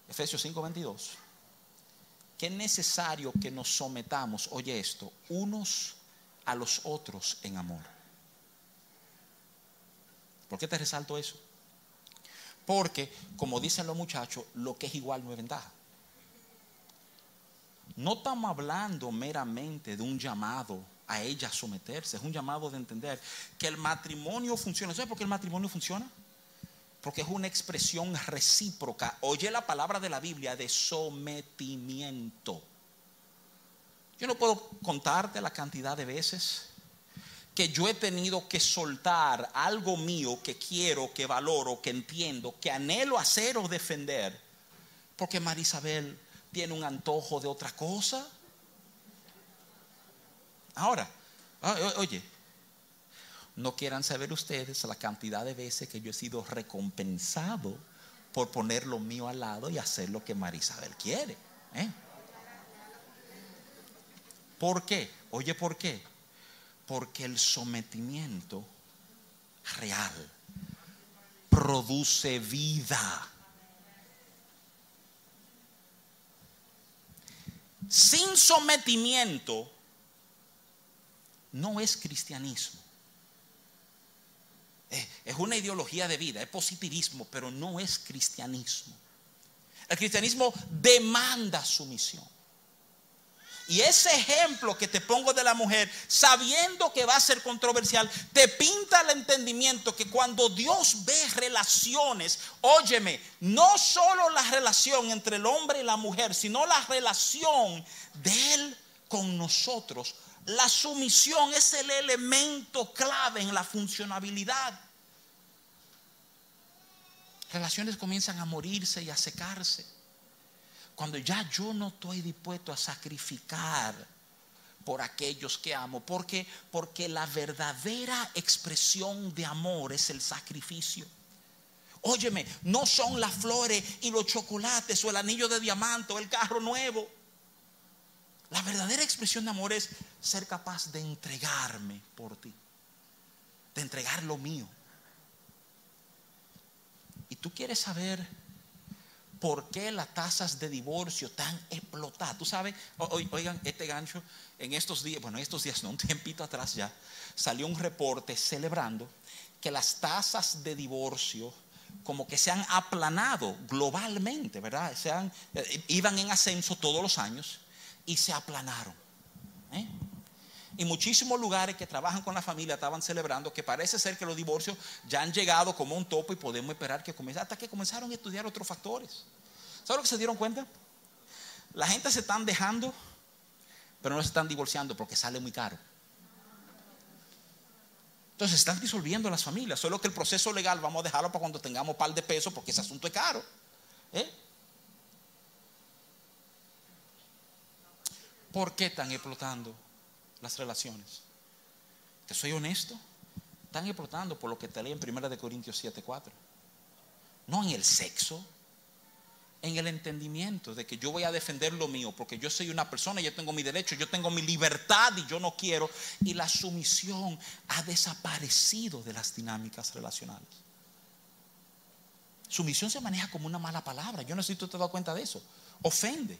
Efesios 5:22, que es necesario que nos sometamos, oye esto, unos a los otros en amor. ¿Por qué te resalto eso? Porque, como dicen los muchachos, lo que es igual no es ventaja. No estamos hablando meramente de un llamado a ella a someterse, es un llamado de entender que el matrimonio funciona. ¿Sabes por qué el matrimonio funciona? Porque es una expresión recíproca. Oye la palabra de la Biblia de sometimiento. Yo no puedo contarte la cantidad de veces que yo he tenido que soltar algo mío que quiero, que valoro, que entiendo, que anhelo hacer o defender, porque Marisabel tiene un antojo de otra cosa. Ahora, oye, no quieran saber ustedes la cantidad de veces que yo he sido recompensado por poner lo mío al lado y hacer lo que Marisabel quiere. ¿eh? ¿Por qué? Oye, ¿por qué? Porque el sometimiento real produce vida. Sin sometimiento no es cristianismo. Es una ideología de vida, es positivismo, pero no es cristianismo. El cristianismo demanda sumisión. Y ese ejemplo que te pongo de la mujer, sabiendo que va a ser controversial, te pinta el entendimiento que cuando Dios ve relaciones, óyeme, no solo la relación entre el hombre y la mujer, sino la relación de Él con nosotros, la sumisión es el elemento clave en la funcionabilidad. Relaciones comienzan a morirse y a secarse. Cuando ya yo no estoy dispuesto a sacrificar por aquellos que amo. porque Porque la verdadera expresión de amor es el sacrificio. Óyeme, no son las flores y los chocolates o el anillo de diamante o el carro nuevo. La verdadera expresión de amor es ser capaz de entregarme por ti, de entregar lo mío. Y tú quieres saber por qué las tasas de divorcio están explotadas. Tú sabes, oigan, este gancho, en estos días, bueno, estos días no, un tiempito atrás ya, salió un reporte celebrando que las tasas de divorcio como que se han aplanado globalmente, ¿verdad? Se han, eh, iban en ascenso todos los años y se aplanaron. ¿eh? Y muchísimos lugares que trabajan con la familia estaban celebrando que parece ser que los divorcios ya han llegado como un topo y podemos esperar que comience, hasta que comenzaron a estudiar otros factores. ¿Sabes lo que se dieron cuenta? La gente se están dejando, pero no se están divorciando porque sale muy caro. Entonces están disolviendo las familias. Solo que el proceso legal vamos a dejarlo para cuando tengamos par de pesos porque ese asunto es caro. ¿Eh? ¿Por qué están explotando las relaciones? Que soy honesto, están explotando por lo que te leí en 1 Corintios 7:4. No en el sexo, en el entendimiento de que yo voy a defender lo mío, porque yo soy una persona, yo tengo mi derecho, yo tengo mi libertad y yo no quiero. Y la sumisión ha desaparecido de las dinámicas relacionales. Sumisión se maneja como una mala palabra. Yo no sé si tú te das cuenta de eso. Ofende.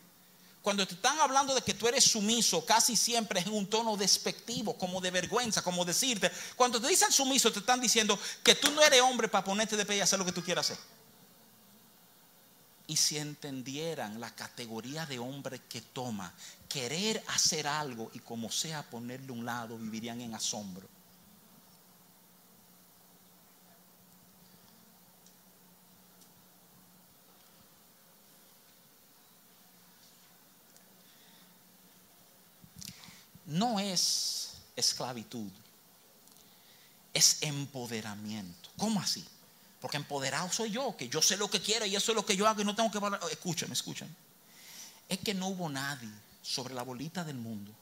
Cuando te están hablando de que tú eres sumiso, casi siempre es en un tono despectivo, como de vergüenza, como decirte. Cuando te dicen sumiso, te están diciendo que tú no eres hombre para ponerte de pie y hacer lo que tú quieras hacer. Y si entendieran la categoría de hombre que toma, querer hacer algo y como sea ponerle un lado, vivirían en asombro. No es esclavitud, es empoderamiento. ¿Cómo así? Porque empoderado soy yo, que yo sé lo que quiero y eso es lo que yo hago y no tengo que... Escúchame, escúchame. Es que no hubo nadie sobre la bolita del mundo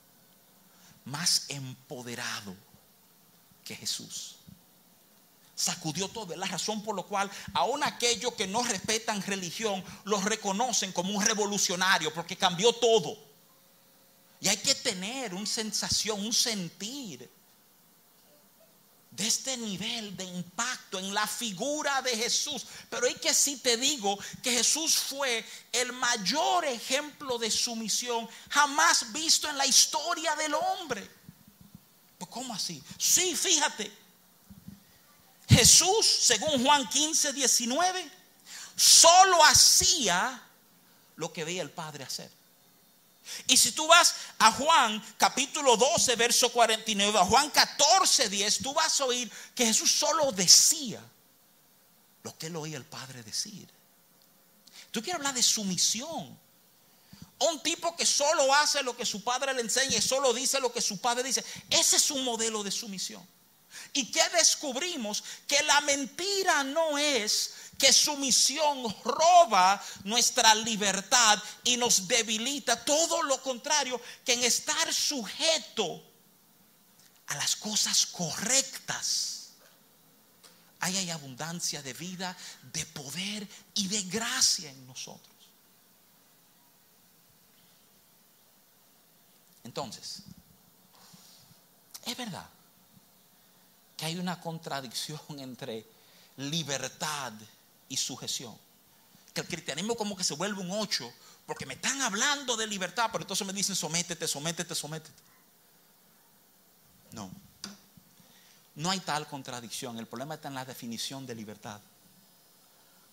más empoderado que Jesús. Sacudió todo, es la razón por la cual aún aquellos que no respetan religión los reconocen como un revolucionario porque cambió todo. Y hay que tener una sensación, un sentir de este nivel de impacto en la figura de Jesús. Pero hay que sí te digo que Jesús fue el mayor ejemplo de sumisión jamás visto en la historia del hombre. Pues, ¿Cómo así? Sí, fíjate. Jesús, según Juan 15, 19, solo hacía lo que veía el Padre hacer. Y si tú vas a Juan capítulo 12, verso 49, a Juan 14, 10, tú vas a oír que Jesús solo decía lo que él oía el Padre decir. Tú quieres hablar de sumisión. Un tipo que solo hace lo que su padre le enseña y solo dice lo que su padre dice. Ese es un modelo de sumisión. ¿Y que descubrimos? Que la mentira no es que su misión roba nuestra libertad y nos debilita. Todo lo contrario, que en estar sujeto a las cosas correctas, ahí hay abundancia de vida, de poder y de gracia en nosotros. Entonces, es verdad que hay una contradicción *laughs* entre libertad y sujeción. Que el cristianismo como que se vuelve un ocho porque me están hablando de libertad, pero entonces me dicen sométete, sométete, sométete. No. No hay tal contradicción. El problema está en la definición de libertad.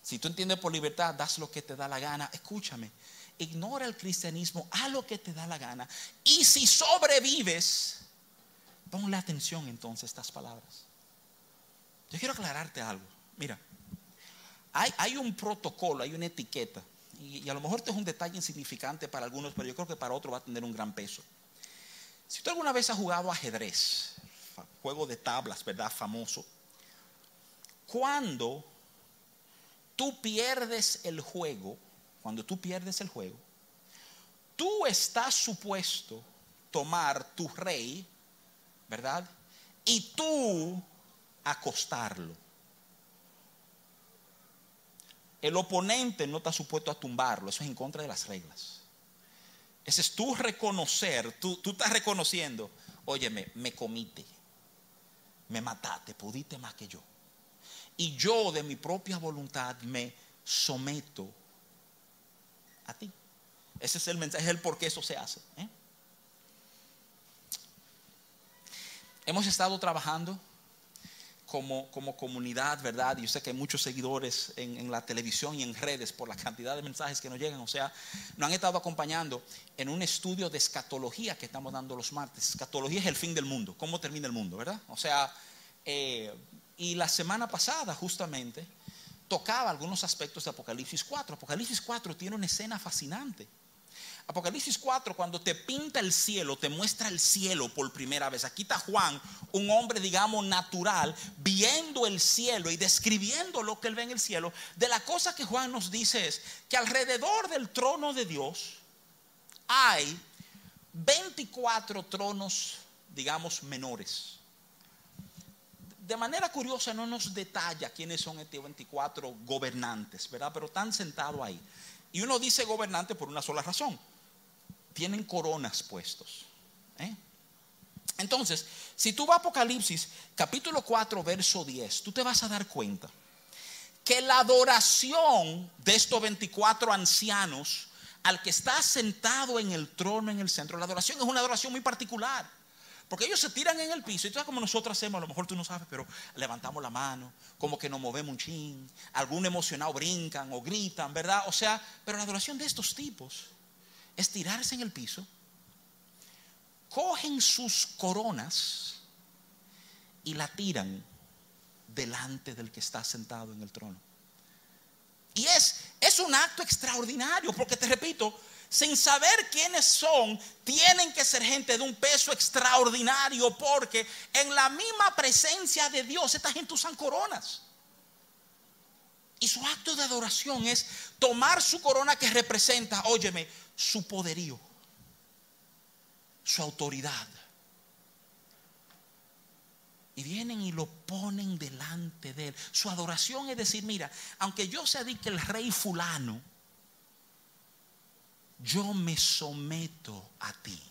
Si tú entiendes por libertad, das lo que te da la gana. Escúchame, ignora el cristianismo, haz lo que te da la gana. Y si sobrevives, ponle atención entonces a estas palabras. Yo quiero aclararte algo. Mira, hay, un protocolo, hay una etiqueta. Y, a lo mejor esto es un detalle insignificante para algunos, pero yo creo que para otros va a tener un gran peso. Si tú alguna vez has jugado ajedrez, juego de tablas, ¿verdad? Famoso. Cuando tú pierdes el juego, cuando tú pierdes el juego, tú estás supuesto tomar tu rey, ¿verdad? Y tú acostarlo. El oponente no está supuesto a tumbarlo, eso es en contra de las reglas. Ese es tú reconocer, tú, tú estás reconociendo, óyeme, me comite, me mataste, pudiste más que yo. Y yo de mi propia voluntad me someto a ti. Ese es el mensaje, el por qué eso se hace. ¿eh? Hemos estado trabajando como, comunidad, ¿verdad? Yo sé que hay muchos seguidores en, la televisión y en redes por la cantidad de mensajes que nos llegan. O sea, nos han estado acompañando en un estudio de escatología que estamos dando los martes. Escatología es el fin del mundo, cómo termina el mundo, ¿verdad? O sea, eh, y la semana pasada justamente tocaba algunos aspectos de Apocalipsis 4. Apocalipsis 4 tiene una escena fascinante. Apocalipsis 4, cuando te pinta el cielo, te muestra el cielo por primera vez. Aquí está Juan, un hombre, digamos, natural, viendo el cielo y describiendo lo que él ve en el cielo. De la cosa que Juan nos dice es que alrededor del trono de Dios hay 24 tronos, digamos, menores. De manera curiosa no nos detalla quiénes son estos 24 gobernantes, ¿verdad? Pero están sentados ahí. Y uno dice gobernante por una sola razón tienen coronas puestos. ¿eh? Entonces, si tú vas a Apocalipsis capítulo 4, verso 10, tú te vas a dar cuenta que la adoración de estos 24 ancianos al que está sentado en el trono en el centro, la adoración es una adoración muy particular. Porque ellos se tiran en el piso y tú como nosotros hacemos, a lo mejor tú no sabes, pero levantamos la mano, como que nos movemos un chin, algún emocionado brincan o gritan, ¿verdad? O sea, pero la adoración de estos tipos es tirarse en el piso, cogen sus coronas y la tiran delante del que está sentado en el trono. Y es, es un acto extraordinario, porque te repito, sin saber quiénes son, tienen que ser gente de un peso extraordinario, porque en la misma presencia de Dios, esta gente usan coronas. Y su acto de adoración es tomar su corona que representa, óyeme, su poderío, su autoridad. Y vienen y lo ponen delante de él. Su adoración es decir, mira, aunque yo sea que el rey fulano, yo me someto a ti.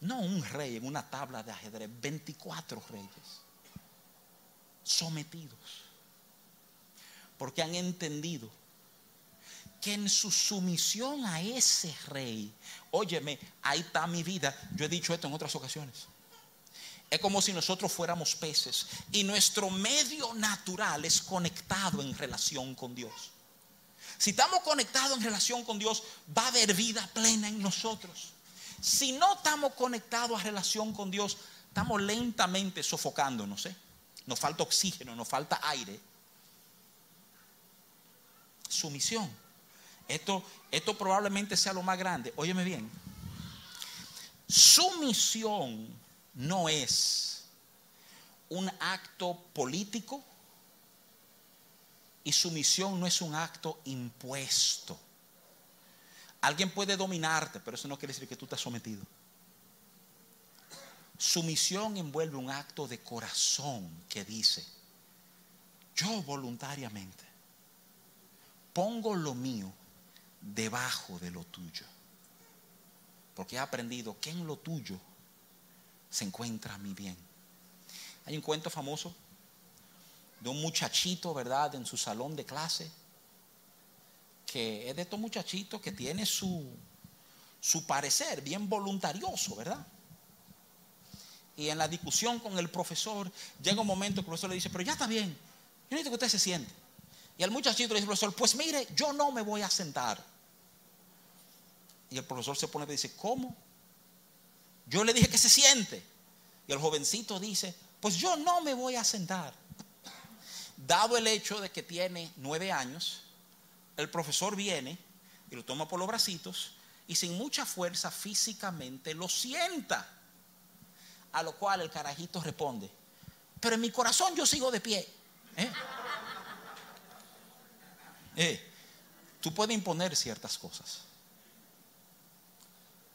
No un rey en una tabla de ajedrez, 24 reyes sometidos. Porque han entendido que en su sumisión a ese rey, óyeme, ahí está mi vida. Yo he dicho esto en otras ocasiones. Es como si nosotros fuéramos peces y nuestro medio natural es conectado en relación con Dios. Si estamos conectados en relación con Dios, va a haber vida plena en nosotros. Si no estamos conectados a relación con Dios, estamos lentamente sofocándonos. ¿eh? Nos falta oxígeno, nos falta aire. Sumisión. Esto, esto probablemente sea lo más grande. Óyeme bien. Sumisión no es un acto político y sumisión no es un acto impuesto. Alguien puede dominarte, pero eso no quiere decir que tú estás sometido. Sumisión envuelve un acto de corazón que dice, yo voluntariamente pongo lo mío debajo de lo tuyo. Porque he aprendido que en lo tuyo se encuentra mi bien. Hay un cuento famoso de un muchachito, ¿verdad?, en su salón de clase que es de estos muchachitos que tiene su, su parecer bien voluntarioso, ¿verdad? Y en la discusión con el profesor, llega un momento que el profesor le dice, pero ya está bien, yo necesito que usted se siente. Y al muchachito le dice, profesor, pues mire, yo no me voy a sentar. Y el profesor se pone y dice, ¿cómo? Yo le dije que se siente. Y el jovencito dice, pues yo no me voy a sentar. Dado el hecho de que tiene nueve años, el profesor viene y lo toma por los bracitos y sin mucha fuerza físicamente lo sienta. A lo cual el carajito responde, pero en mi corazón yo sigo de pie. ¿Eh? Eh, tú puedes imponer ciertas cosas.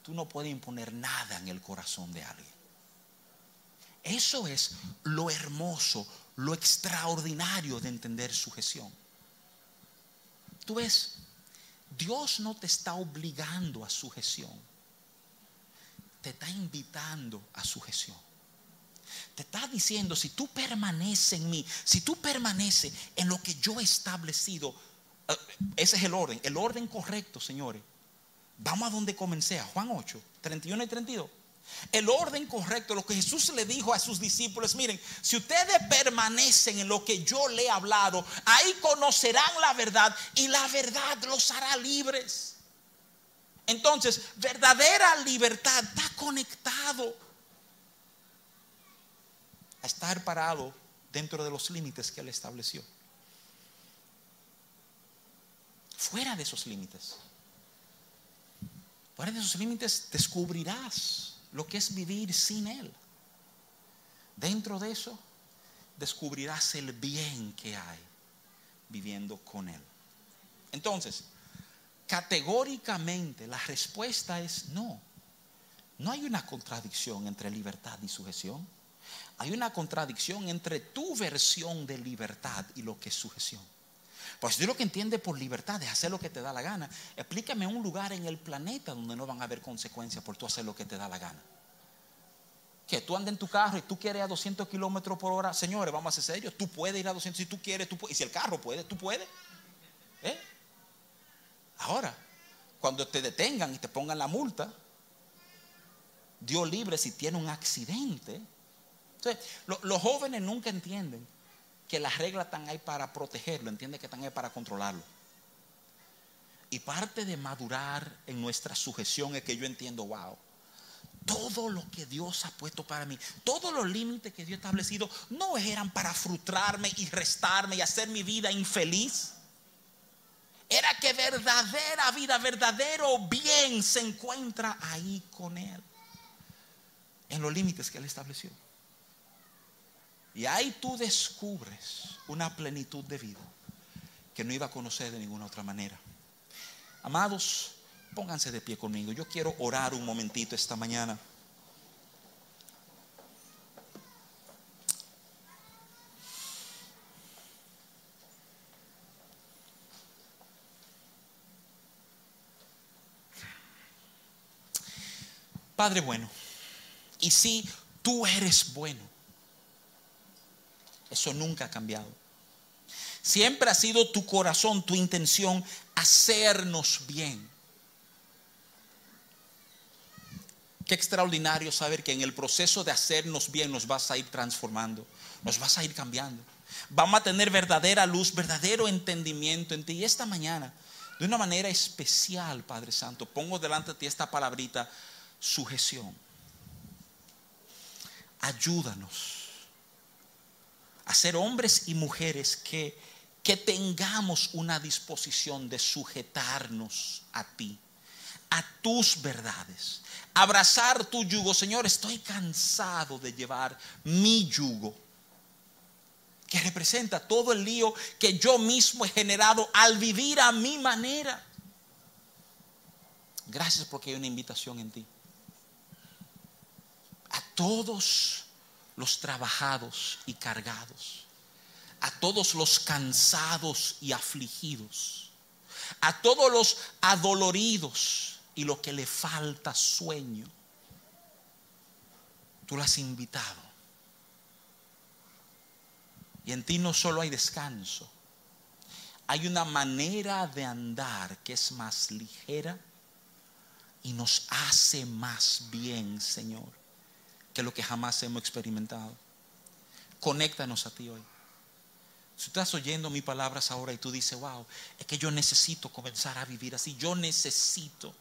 Tú no puedes imponer nada en el corazón de alguien. Eso es lo hermoso, lo extraordinario de entender sujeción. Tú ves, Dios no te está obligando a sujeción. Te está invitando a sujeción. Te está diciendo, si tú permaneces en mí, si tú permaneces en lo que yo he establecido, ese es el orden, el orden correcto, señores. Vamos a donde comencé, a Juan 8, 31 y 32. El orden correcto, lo que Jesús le dijo a sus discípulos, miren, si ustedes permanecen en lo que yo le he hablado, ahí conocerán la verdad y la verdad los hará libres. Entonces, verdadera libertad está conectado a estar parado dentro de los límites que él estableció. Fuera de esos límites. Fuera de esos límites descubrirás lo que es vivir sin Él. Dentro de eso descubrirás el bien que hay viviendo con Él. Entonces, categóricamente la respuesta es no. No hay una contradicción entre libertad y sujeción. Hay una contradicción entre tu versión de libertad y lo que es sujeción. Pues si lo que entiende por libertad es hacer lo que te da la gana, explícame un lugar en el planeta donde no van a haber consecuencias por tú hacer lo que te da la gana. Que tú andes en tu carro y tú quieres a 200 kilómetros por hora, señores, vamos a ser serios, tú puedes ir a 200 si tú quieres, tú y si el carro puede, tú puedes. ¿Eh? Ahora, cuando te detengan y te pongan la multa, Dios libre si tiene un accidente. Entonces, los jóvenes nunca entienden que las reglas están ahí para protegerlo, entiende que están ahí para controlarlo. Y parte de madurar en nuestra sujeción es que yo entiendo, wow, todo lo que Dios ha puesto para mí, todos los límites que Dios ha establecido, no eran para frustrarme y restarme y hacer mi vida infeliz. Era que verdadera vida, verdadero bien se encuentra ahí con Él, en los límites que Él estableció. Y ahí tú descubres una plenitud de vida que no iba a conocer de ninguna otra manera. Amados, pónganse de pie conmigo. Yo quiero orar un momentito esta mañana. Padre bueno, Y sí, tú eres bueno. Eso nunca ha cambiado. Siempre ha sido tu corazón, tu intención, hacernos bien. Qué extraordinario saber que en el proceso de hacernos bien nos vas a ir transformando, nos vas a ir cambiando. Vamos a tener verdadera luz, verdadero entendimiento en ti. Y esta mañana, de una manera especial, Padre Santo, pongo delante de ti esta palabrita, sujeción. Ayúdanos a ser hombres y mujeres que, que tengamos una disposición de sujetarnos a ti, a tus verdades, abrazar tu yugo. Señor, estoy cansado de llevar mi yugo que representa todo el lío que yo mismo he generado al vivir a mi manera. Gracias porque hay una invitación en ti. A todos los trabajados y cargados, a todos los cansados y afligidos, a todos los adoloridos y lo que le falta sueño. Tú lo has invitado y en ti no solo hay descanso, hay una manera de andar que es más ligera y nos hace más bien, Señor, que lo que jamás hemos experimentado. Conéctanos a ti hoy. Si estás oyendo mis palabras ahora y tú dices, wow, es que yo necesito comenzar a vivir así, yo necesito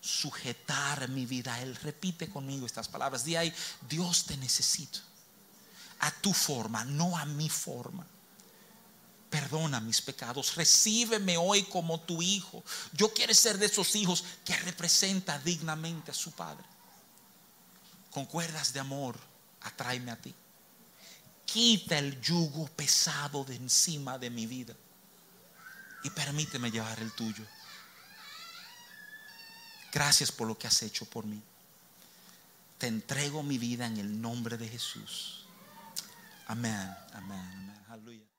sujetar mi vida a Él. Repite conmigo estas palabras. Di ahí, Dios te necesito a tu forma, no a mi forma. Perdona mis pecados, recíbeme hoy como tu hijo. Yo quiero ser de esos hijos que representa dignamente a su padre. Con cuerdas de amor, atráeme a ti. Quita el yugo pesado de encima de mi vida y permíteme llevar el tuyo. Gracias por lo que has hecho por mí. Te entrego mi vida en el nombre de Jesús. Amén, amén, amén. Aleluya.